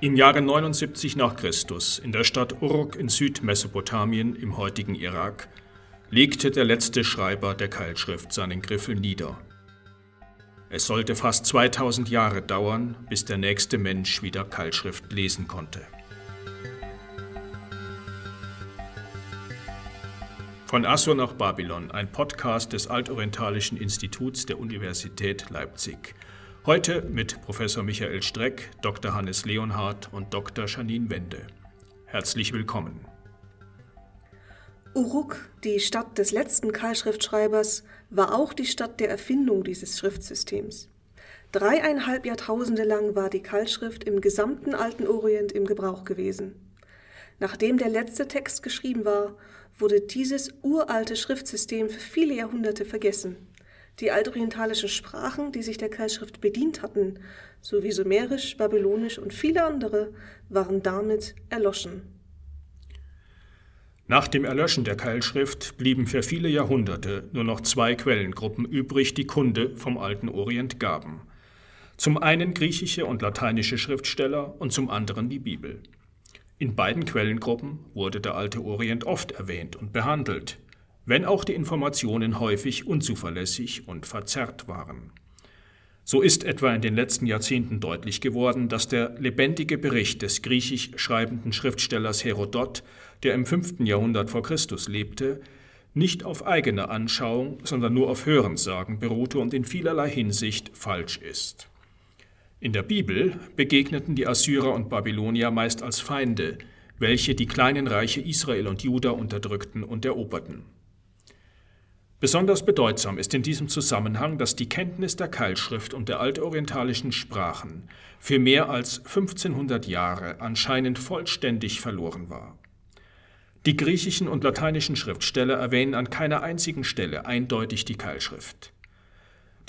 Im Jahre 79 nach Christus in der Stadt Uruk in Südmesopotamien im heutigen Irak legte der letzte Schreiber der Keilschrift seinen Griffel nieder. Es sollte fast 2000 Jahre dauern, bis der nächste Mensch wieder Keilschrift lesen konnte. Von Assur nach Babylon, ein Podcast des Altorientalischen Instituts der Universität Leipzig. Heute mit Professor Michael Streck, Dr. Hannes Leonhardt und Dr. Janine Wende. Herzlich willkommen. Uruk, die Stadt des letzten Keilschriftschreibers, war auch die Stadt der Erfindung dieses Schriftsystems. Dreieinhalb Jahrtausende lang war die Keilschrift im gesamten alten Orient im Gebrauch gewesen. Nachdem der letzte Text geschrieben war, wurde dieses uralte Schriftsystem für viele Jahrhunderte vergessen. Die altorientalischen Sprachen, die sich der Keilschrift bedient hatten, sowie Sumerisch, Babylonisch und viele andere, waren damit erloschen. Nach dem Erlöschen der Keilschrift blieben für viele Jahrhunderte nur noch zwei Quellengruppen übrig, die Kunde vom alten Orient gaben. Zum einen griechische und lateinische Schriftsteller und zum anderen die Bibel. In beiden Quellengruppen wurde der alte Orient oft erwähnt und behandelt, wenn auch die Informationen häufig unzuverlässig und verzerrt waren. So ist etwa in den letzten Jahrzehnten deutlich geworden, dass der lebendige Bericht des griechisch schreibenden Schriftstellers Herodot, der im 5. Jahrhundert vor Christus lebte, nicht auf eigene Anschauung, sondern nur auf Hörensagen beruhte und in vielerlei Hinsicht falsch ist. In der Bibel begegneten die Assyrer und Babylonier meist als Feinde, welche die kleinen Reiche Israel und Juda unterdrückten und eroberten. Besonders bedeutsam ist in diesem Zusammenhang, dass die Kenntnis der Keilschrift und der altorientalischen Sprachen für mehr als 1500 Jahre anscheinend vollständig verloren war. Die griechischen und lateinischen Schriftsteller erwähnen an keiner einzigen Stelle eindeutig die Keilschrift.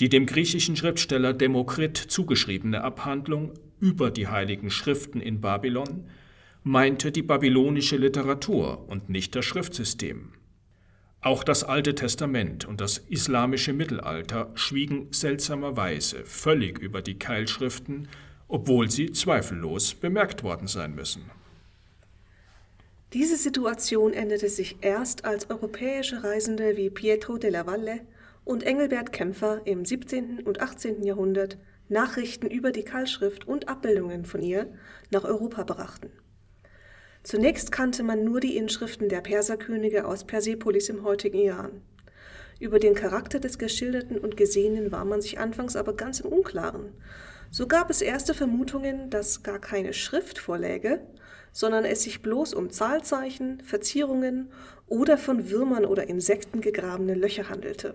Die dem griechischen Schriftsteller Demokrit zugeschriebene Abhandlung über die heiligen Schriften in Babylon meinte die babylonische Literatur und nicht das Schriftsystem. Auch das Alte Testament und das islamische Mittelalter schwiegen seltsamerweise völlig über die Keilschriften, obwohl sie zweifellos bemerkt worden sein müssen. Diese Situation änderte sich erst, als europäische Reisende wie Pietro della Valle und Engelbert Kämpfer im 17. und 18. Jahrhundert Nachrichten über die Keilschrift und Abbildungen von ihr nach Europa brachten. Zunächst kannte man nur die Inschriften der Perserkönige aus Persepolis im heutigen Iran. Über den Charakter des Geschilderten und Gesehenen war man sich anfangs aber ganz im Unklaren. So gab es erste Vermutungen, dass gar keine Schrift vorläge, sondern es sich bloß um Zahlzeichen, Verzierungen oder von Würmern oder Insekten gegrabene Löcher handelte.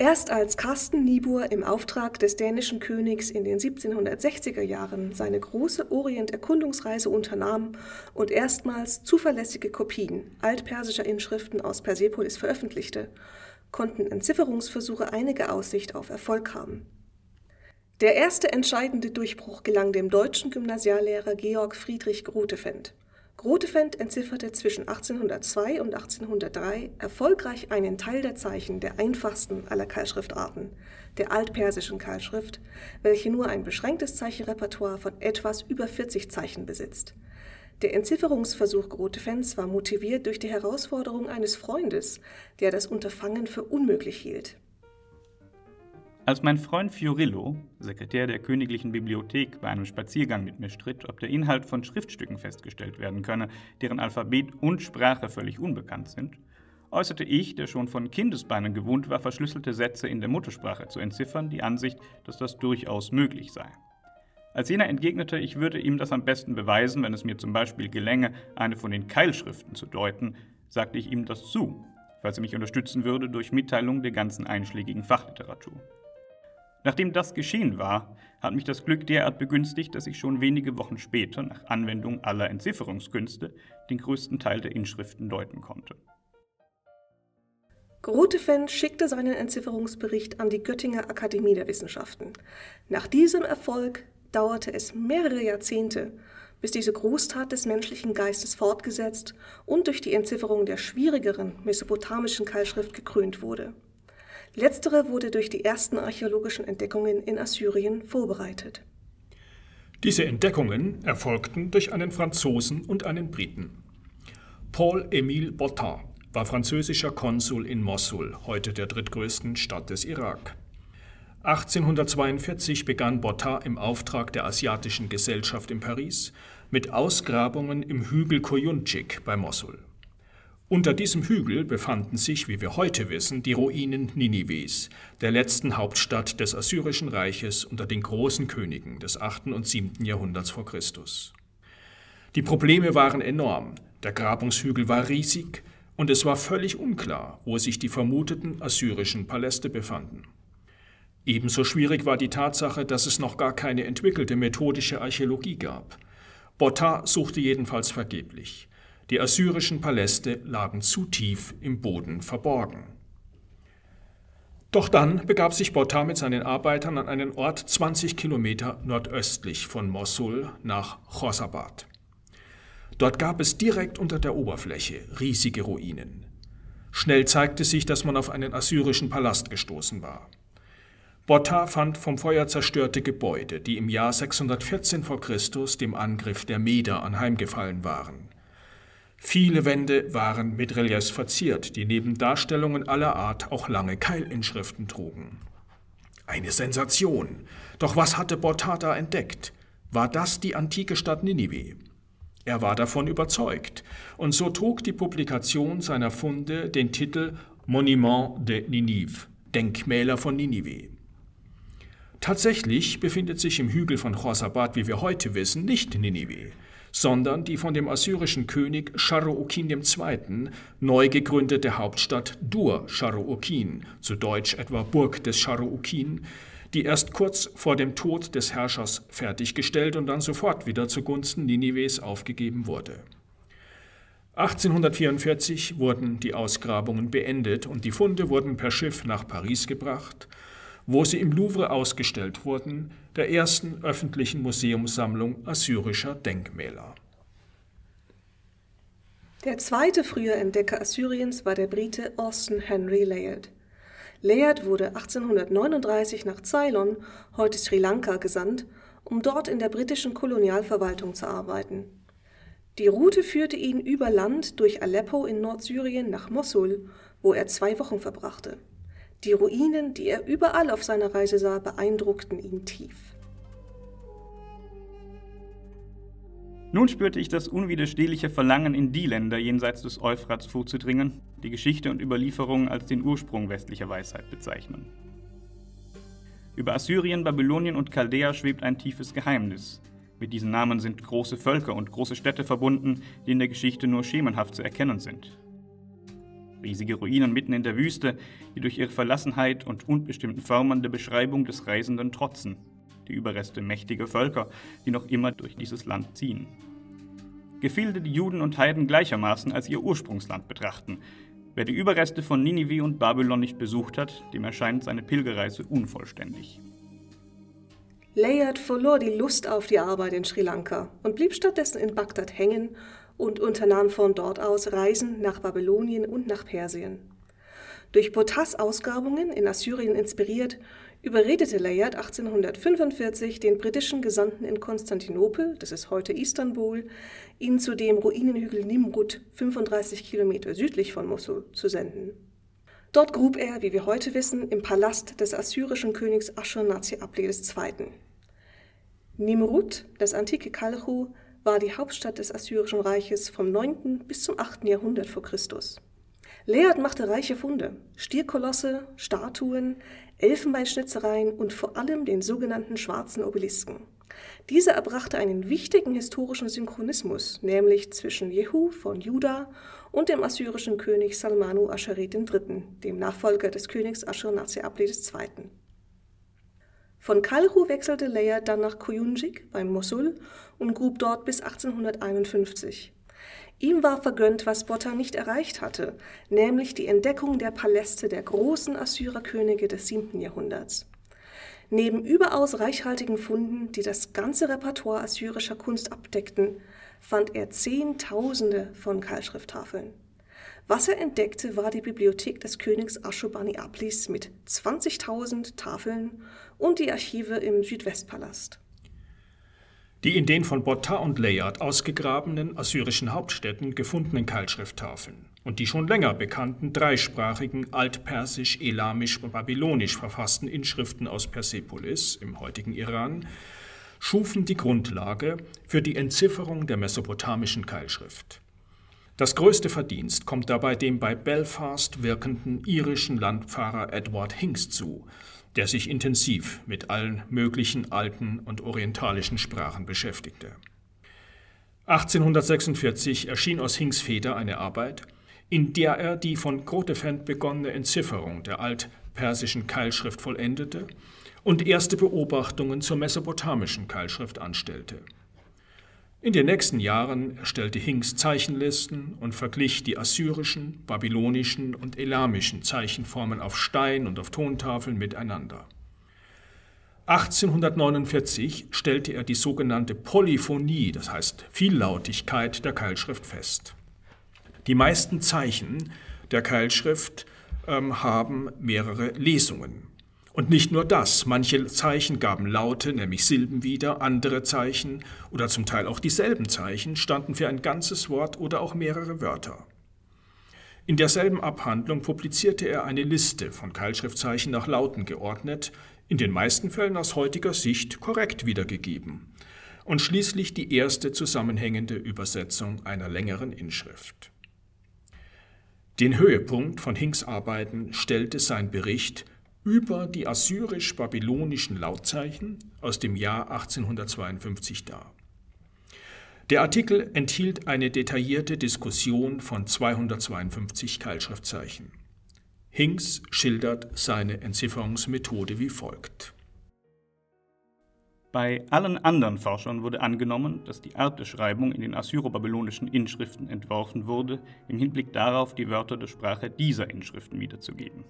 Erst als Carsten Niebuhr im Auftrag des dänischen Königs in den 1760er Jahren seine große Orient-Erkundungsreise unternahm und erstmals zuverlässige Kopien altpersischer Inschriften aus Persepolis veröffentlichte, konnten Entzifferungsversuche einige Aussicht auf Erfolg haben. Der erste entscheidende Durchbruch gelang dem deutschen Gymnasiallehrer Georg Friedrich Grotefend. Grotefend entzifferte zwischen 1802 und 1803 erfolgreich einen Teil der Zeichen der einfachsten aller Keilschriftarten, der altpersischen Keilschrift, welche nur ein beschränktes Zeichenrepertoire von etwas über 40 Zeichen besitzt. Der Entzifferungsversuch Grotefends war motiviert durch die Herausforderung eines Freundes, der das Unterfangen für unmöglich hielt. Als mein Freund Fiorillo, Sekretär der Königlichen Bibliothek, bei einem Spaziergang mit mir stritt, ob der Inhalt von Schriftstücken festgestellt werden könne, deren Alphabet und Sprache völlig unbekannt sind, äußerte ich, der schon von Kindesbeinen gewohnt war, verschlüsselte Sätze in der Muttersprache zu entziffern, die Ansicht, dass das durchaus möglich sei. Als jener entgegnete, ich würde ihm das am besten beweisen, wenn es mir zum Beispiel gelänge, eine von den Keilschriften zu deuten, sagte ich ihm das zu, falls er mich unterstützen würde durch Mitteilung der ganzen einschlägigen Fachliteratur. Nachdem das geschehen war, hat mich das Glück derart begünstigt, dass ich schon wenige Wochen später, nach Anwendung aller Entzifferungskünste, den größten Teil der Inschriften deuten konnte. Grotefend schickte seinen Entzifferungsbericht an die Göttinger Akademie der Wissenschaften. Nach diesem Erfolg dauerte es mehrere Jahrzehnte, bis diese Großtat des menschlichen Geistes fortgesetzt und durch die Entzifferung der schwierigeren mesopotamischen Keilschrift gekrönt wurde. Letztere wurde durch die ersten archäologischen Entdeckungen in Assyrien vorbereitet. Diese Entdeckungen erfolgten durch einen Franzosen und einen Briten. Paul-Émile Bottin war französischer Konsul in Mossul, heute der drittgrößten Stadt des Irak. 1842 begann Bottin im Auftrag der Asiatischen Gesellschaft in Paris mit Ausgrabungen im Hügel Koyunchik bei Mossul. Unter diesem Hügel befanden sich, wie wir heute wissen, die Ruinen Ninives, der letzten Hauptstadt des Assyrischen Reiches unter den großen Königen des 8. und 7. Jahrhunderts vor Christus. Die Probleme waren enorm, der Grabungshügel war riesig und es war völlig unklar, wo sich die vermuteten assyrischen Paläste befanden. Ebenso schwierig war die Tatsache, dass es noch gar keine entwickelte methodische Archäologie gab. Botta suchte jedenfalls vergeblich. Die assyrischen Paläste lagen zu tief im Boden verborgen. Doch dann begab sich Botta mit seinen Arbeitern an einen Ort 20 Kilometer nordöstlich von Mosul nach Chosabad. Dort gab es direkt unter der Oberfläche riesige Ruinen. Schnell zeigte sich, dass man auf einen assyrischen Palast gestoßen war. Botta fand vom Feuer zerstörte Gebäude, die im Jahr 614 v. Chr. dem Angriff der Meder anheimgefallen waren. Viele Wände waren mit Reliefs verziert, die neben Darstellungen aller Art auch lange Keilinschriften trugen. Eine Sensation. Doch was hatte Bortata entdeckt? War das die antike Stadt Ninive? Er war davon überzeugt, und so trug die Publikation seiner Funde den Titel Monument de Ninive, Denkmäler von Ninive. Tatsächlich befindet sich im Hügel von Chosabad, wie wir heute wissen, nicht Ninive, sondern die von dem assyrischen König Sharuokin II. neu gegründete Hauptstadt Dur Sharuokin, zu Deutsch etwa Burg des Sharuokin, die erst kurz vor dem Tod des Herrschers fertiggestellt und dann sofort wieder zugunsten Ninives aufgegeben wurde. 1844 wurden die Ausgrabungen beendet und die Funde wurden per Schiff nach Paris gebracht wo sie im Louvre ausgestellt wurden, der ersten öffentlichen Museumssammlung assyrischer Denkmäler. Der zweite frühe Entdecker Assyriens war der Brite Austin Henry Layard. Layard wurde 1839 nach Ceylon, heute Sri Lanka, gesandt, um dort in der britischen Kolonialverwaltung zu arbeiten. Die Route führte ihn über Land durch Aleppo in Nordsyrien nach Mossul, wo er zwei Wochen verbrachte. Die Ruinen, die er überall auf seiner Reise sah, beeindruckten ihn tief. Nun spürte ich das unwiderstehliche Verlangen, in die Länder jenseits des Euphrats vorzudringen, die Geschichte und Überlieferungen als den Ursprung westlicher Weisheit bezeichnen. Über Assyrien, Babylonien und Chaldea schwebt ein tiefes Geheimnis. Mit diesen Namen sind große Völker und große Städte verbunden, die in der Geschichte nur schemenhaft zu erkennen sind riesige Ruinen mitten in der Wüste, die durch ihre Verlassenheit und unbestimmten Formen der Beschreibung des Reisenden trotzen, die Überreste mächtiger Völker, die noch immer durch dieses Land ziehen. Gefilde, die Juden und Heiden gleichermaßen als ihr Ursprungsland betrachten. Wer die Überreste von Ninive und Babylon nicht besucht hat, dem erscheint seine Pilgerreise unvollständig. Layard verlor die Lust auf die Arbeit in Sri Lanka und blieb stattdessen in Bagdad hängen und unternahm von dort aus Reisen nach Babylonien und nach Persien. Durch Botas Ausgrabungen in Assyrien inspiriert, überredete Layard 1845 den britischen Gesandten in Konstantinopel, das ist heute Istanbul, ihn zu dem Ruinenhügel Nimrud, 35 Kilometer südlich von Mosul, zu senden. Dort grub er, wie wir heute wissen, im Palast des assyrischen Königs Ashurnazi-Abli II. Nimrud, das antike Kalchu, war die Hauptstadt des Assyrischen Reiches vom 9. bis zum 8. Jahrhundert vor Christus. Lead machte reiche Funde, Stierkolosse, Statuen, Elfenbeinschnitzereien und vor allem den sogenannten schwarzen Obelisken. Dieser erbrachte einen wichtigen historischen Synchronismus, nämlich zwischen Jehu von Juda und dem assyrischen König Salmanu Ascharet III., dem Nachfolger des Königs Ashurnasirapli II. Von Kalru wechselte Leia dann nach Kuyunjik bei Mosul und grub dort bis 1851. Ihm war vergönnt, was Botta nicht erreicht hatte, nämlich die Entdeckung der Paläste der großen Assyrerkönige des 7. Jahrhunderts. Neben überaus reichhaltigen Funden, die das ganze Repertoire assyrischer Kunst abdeckten, fand er Zehntausende von Keilschrifttafeln. Was er entdeckte, war die Bibliothek des Königs Ashurbanipal mit 20.000 Tafeln und die Archive im Südwestpalast. Die in den von Botta und Layard ausgegrabenen assyrischen Hauptstädten gefundenen Keilschrifttafeln und die schon länger bekannten dreisprachigen altpersisch, elamisch und babylonisch verfassten Inschriften aus Persepolis im heutigen Iran schufen die Grundlage für die Entzifferung der mesopotamischen Keilschrift. Das größte Verdienst kommt dabei dem bei Belfast wirkenden irischen Landpfarrer Edward Hinks zu, der sich intensiv mit allen möglichen alten und orientalischen Sprachen beschäftigte. 1846 erschien aus Hinks Feder eine Arbeit, in der er die von Grotefend begonnene Entzifferung der altpersischen Keilschrift vollendete und erste Beobachtungen zur mesopotamischen Keilschrift anstellte. In den nächsten Jahren erstellte Hinks Zeichenlisten und verglich die assyrischen, babylonischen und elamischen Zeichenformen auf Stein und auf Tontafeln miteinander. 1849 stellte er die sogenannte Polyphonie, das heißt Viellautigkeit der Keilschrift fest. Die meisten Zeichen der Keilschrift ähm, haben mehrere Lesungen. Und nicht nur das, manche Zeichen gaben Laute, nämlich Silben wieder, andere Zeichen oder zum Teil auch dieselben Zeichen standen für ein ganzes Wort oder auch mehrere Wörter. In derselben Abhandlung publizierte er eine Liste von Keilschriftzeichen nach Lauten geordnet, in den meisten Fällen aus heutiger Sicht korrekt wiedergegeben, und schließlich die erste zusammenhängende Übersetzung einer längeren Inschrift. Den Höhepunkt von Hinks Arbeiten stellte sein Bericht über die assyrisch-babylonischen Lautzeichen aus dem Jahr 1852 dar. Der Artikel enthielt eine detaillierte Diskussion von 252 Keilschriftzeichen. Hinks schildert seine Entzifferungsmethode wie folgt. Bei allen anderen Forschern wurde angenommen, dass die Art der Schreibung in den assyro-babylonischen Inschriften entworfen wurde, im Hinblick darauf, die Wörter der Sprache dieser Inschriften wiederzugeben.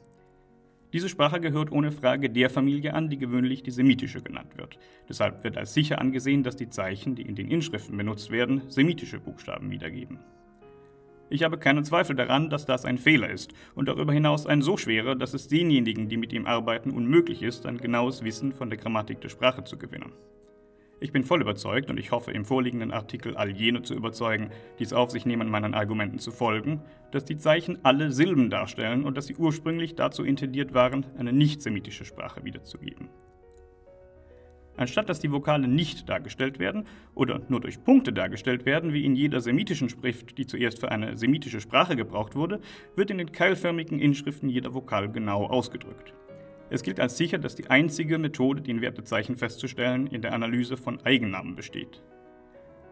Diese Sprache gehört ohne Frage der Familie an, die gewöhnlich die semitische genannt wird. Deshalb wird als sicher angesehen, dass die Zeichen, die in den Inschriften benutzt werden, semitische Buchstaben wiedergeben. Ich habe keinen Zweifel daran, dass das ein Fehler ist und darüber hinaus ein so schwerer, dass es denjenigen, die mit ihm arbeiten, unmöglich ist, ein genaues Wissen von der Grammatik der Sprache zu gewinnen. Ich bin voll überzeugt und ich hoffe im vorliegenden Artikel all jene zu überzeugen, die es auf sich nehmen, meinen Argumenten zu folgen, dass die Zeichen alle Silben darstellen und dass sie ursprünglich dazu intendiert waren, eine nicht-semitische Sprache wiederzugeben. Anstatt dass die Vokale nicht dargestellt werden oder nur durch Punkte dargestellt werden, wie in jeder semitischen Schrift, die zuerst für eine semitische Sprache gebraucht wurde, wird in den keilförmigen Inschriften jeder Vokal genau ausgedrückt. Es gilt als sicher, dass die einzige Methode, den Wertezeichen festzustellen, in der Analyse von Eigennamen besteht.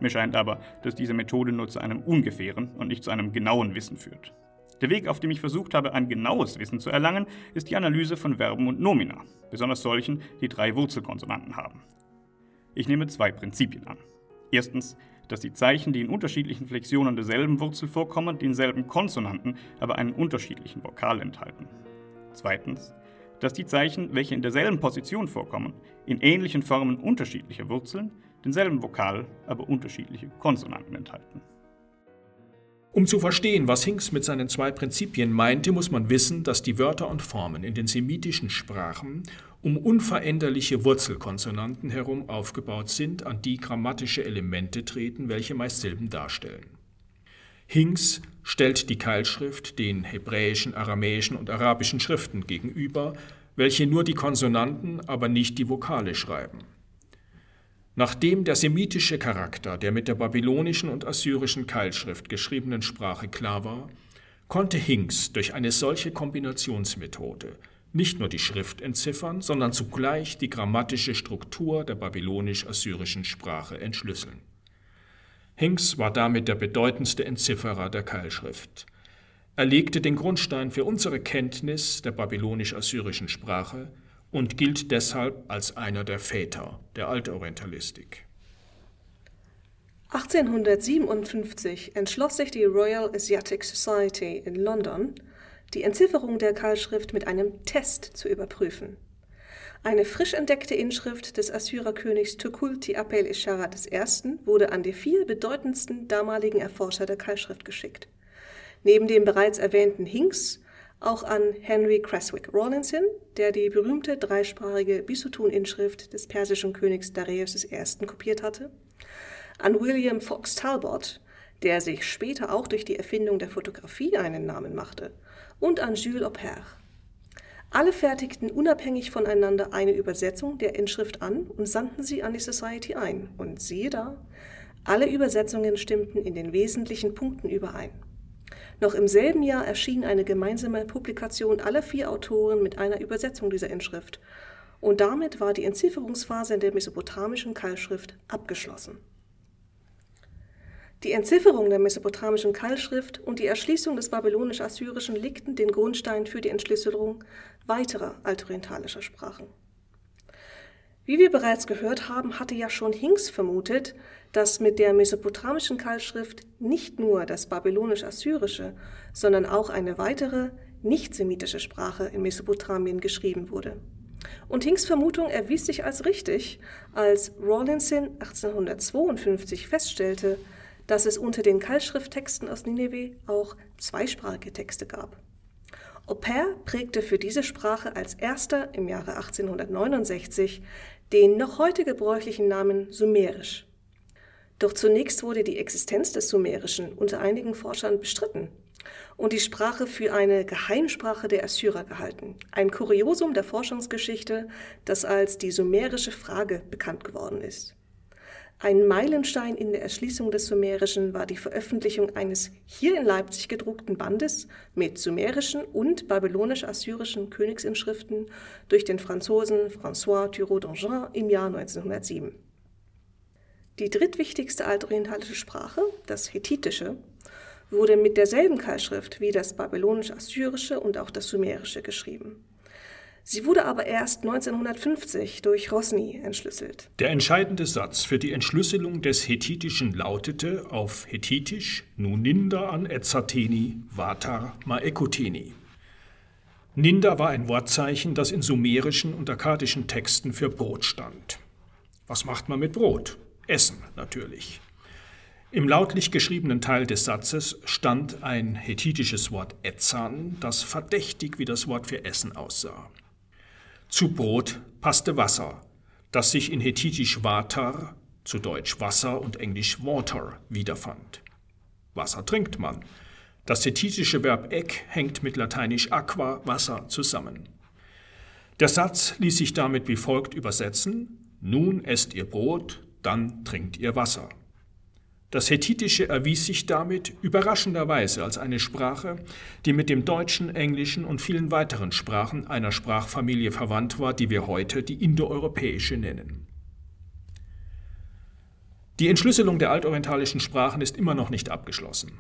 Mir scheint aber, dass diese Methode nur zu einem ungefähren und nicht zu einem genauen Wissen führt. Der Weg, auf dem ich versucht habe, ein genaues Wissen zu erlangen, ist die Analyse von Verben und Nomina, besonders solchen, die drei Wurzelkonsonanten haben. Ich nehme zwei Prinzipien an. Erstens, dass die Zeichen, die in unterschiedlichen Flexionen derselben Wurzel vorkommen, denselben Konsonanten, aber einen unterschiedlichen Vokal enthalten. Zweitens, dass die Zeichen, welche in derselben Position vorkommen, in ähnlichen Formen unterschiedliche Wurzeln, denselben Vokal, aber unterschiedliche Konsonanten enthalten. Um zu verstehen, was Hinks mit seinen zwei Prinzipien meinte, muss man wissen, dass die Wörter und Formen in den semitischen Sprachen um unveränderliche Wurzelkonsonanten herum aufgebaut sind, an die grammatische Elemente treten, welche meist Silben darstellen. Hinks stellt die Keilschrift den hebräischen, aramäischen und arabischen Schriften gegenüber, welche nur die Konsonanten, aber nicht die Vokale schreiben. Nachdem der semitische Charakter der mit der babylonischen und assyrischen Keilschrift geschriebenen Sprache klar war, konnte Hinks durch eine solche Kombinationsmethode nicht nur die Schrift entziffern, sondern zugleich die grammatische Struktur der babylonisch-assyrischen Sprache entschlüsseln. Hinks war damit der bedeutendste Entzifferer der Keilschrift. Er legte den Grundstein für unsere Kenntnis der babylonisch-assyrischen Sprache und gilt deshalb als einer der Väter der Altorientalistik. 1857 entschloss sich die Royal Asiatic Society in London, die Entzifferung der Keilschrift mit einem Test zu überprüfen. Eine frisch entdeckte Inschrift des Assyrerkönigs Tukulti Apel Ishara I. wurde an die vier bedeutendsten damaligen Erforscher der Keilschrift geschickt. Neben dem bereits erwähnten Hinks auch an Henry Creswick Rawlinson, der die berühmte dreisprachige Bisutun-Inschrift des persischen Königs Darius I. kopiert hatte, An William Fox Talbot, der sich später auch durch die Erfindung der Fotografie einen Namen machte, und an Jules Aubert. Alle fertigten unabhängig voneinander eine Übersetzung der Inschrift an und sandten sie an die Society ein. Und siehe da, alle Übersetzungen stimmten in den wesentlichen Punkten überein. Noch im selben Jahr erschien eine gemeinsame Publikation aller vier Autoren mit einer Übersetzung dieser Inschrift. Und damit war die Entzifferungsphase in der mesopotamischen Keilschrift abgeschlossen. Die Entzifferung der mesopotamischen Keilschrift und die Erschließung des babylonisch-assyrischen legten den Grundstein für die Entschlüsselung weiterer altorientalischer Sprachen. Wie wir bereits gehört haben, hatte ja schon Hinks vermutet, dass mit der mesopotamischen Keilschrift nicht nur das babylonisch-assyrische, sondern auch eine weitere, nicht-semitische Sprache in Mesopotamien geschrieben wurde. Und Hinks Vermutung erwies sich als richtig, als Rawlinson 1852 feststellte, dass es unter den Keilschrifttexten aus Nineveh auch zweisprachige Texte gab. Aubert prägte für diese Sprache als erster im Jahre 1869 den noch heute gebräuchlichen Namen Sumerisch. Doch zunächst wurde die Existenz des Sumerischen unter einigen Forschern bestritten und die Sprache für eine Geheimsprache der Assyrer gehalten. Ein Kuriosum der Forschungsgeschichte, das als die sumerische Frage bekannt geworden ist. Ein Meilenstein in der Erschließung des Sumerischen war die Veröffentlichung eines hier in Leipzig gedruckten Bandes mit sumerischen und babylonisch-assyrischen Königsinschriften durch den Franzosen François Thureau d'Angin im Jahr 1907. Die drittwichtigste altorientalische Sprache, das Hethitische, wurde mit derselben Keilschrift wie das babylonisch-assyrische und auch das sumerische geschrieben. Sie wurde aber erst 1950 durch Rosny entschlüsselt. Der entscheidende Satz für die Entschlüsselung des Hethitischen lautete auf Hethitisch Nuninda an Etzateni Vatar Maekoteni. Ninda war ein Wortzeichen, das in sumerischen und akkadischen Texten für Brot stand. Was macht man mit Brot? Essen natürlich. Im lautlich geschriebenen Teil des Satzes stand ein hethitisches Wort Etzan, das verdächtig wie das Wort für Essen aussah. Zu Brot passte Wasser, das sich in Hethitisch Water, zu Deutsch Wasser und Englisch Water, wiederfand. Wasser trinkt man. Das hethitische Verb ek hängt mit lateinisch aqua, Wasser, zusammen. Der Satz ließ sich damit wie folgt übersetzen: Nun esst ihr Brot, dann trinkt ihr Wasser. Das Hethitische erwies sich damit überraschenderweise als eine Sprache, die mit dem Deutschen, Englischen und vielen weiteren Sprachen einer Sprachfamilie verwandt war, die wir heute die indoeuropäische nennen. Die Entschlüsselung der altorientalischen Sprachen ist immer noch nicht abgeschlossen.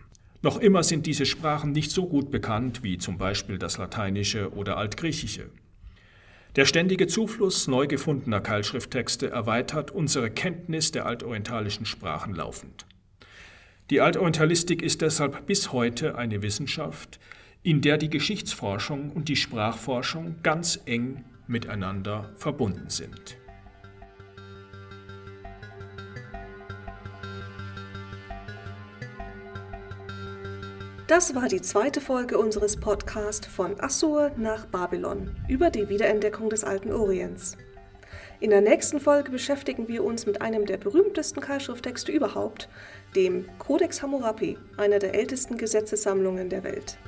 Noch immer sind diese Sprachen nicht so gut bekannt wie zum Beispiel das Lateinische oder Altgriechische. Der ständige Zufluss neu gefundener Keilschrifttexte erweitert unsere Kenntnis der altorientalischen Sprachen laufend. Die Altorientalistik ist deshalb bis heute eine Wissenschaft, in der die Geschichtsforschung und die Sprachforschung ganz eng miteinander verbunden sind. Das war die zweite Folge unseres Podcasts von Assur nach Babylon über die Wiederentdeckung des alten Orients. In der nächsten Folge beschäftigen wir uns mit einem der berühmtesten Keilschrifttexte überhaupt, dem Codex Hammurapi, einer der ältesten Gesetzessammlungen der Welt.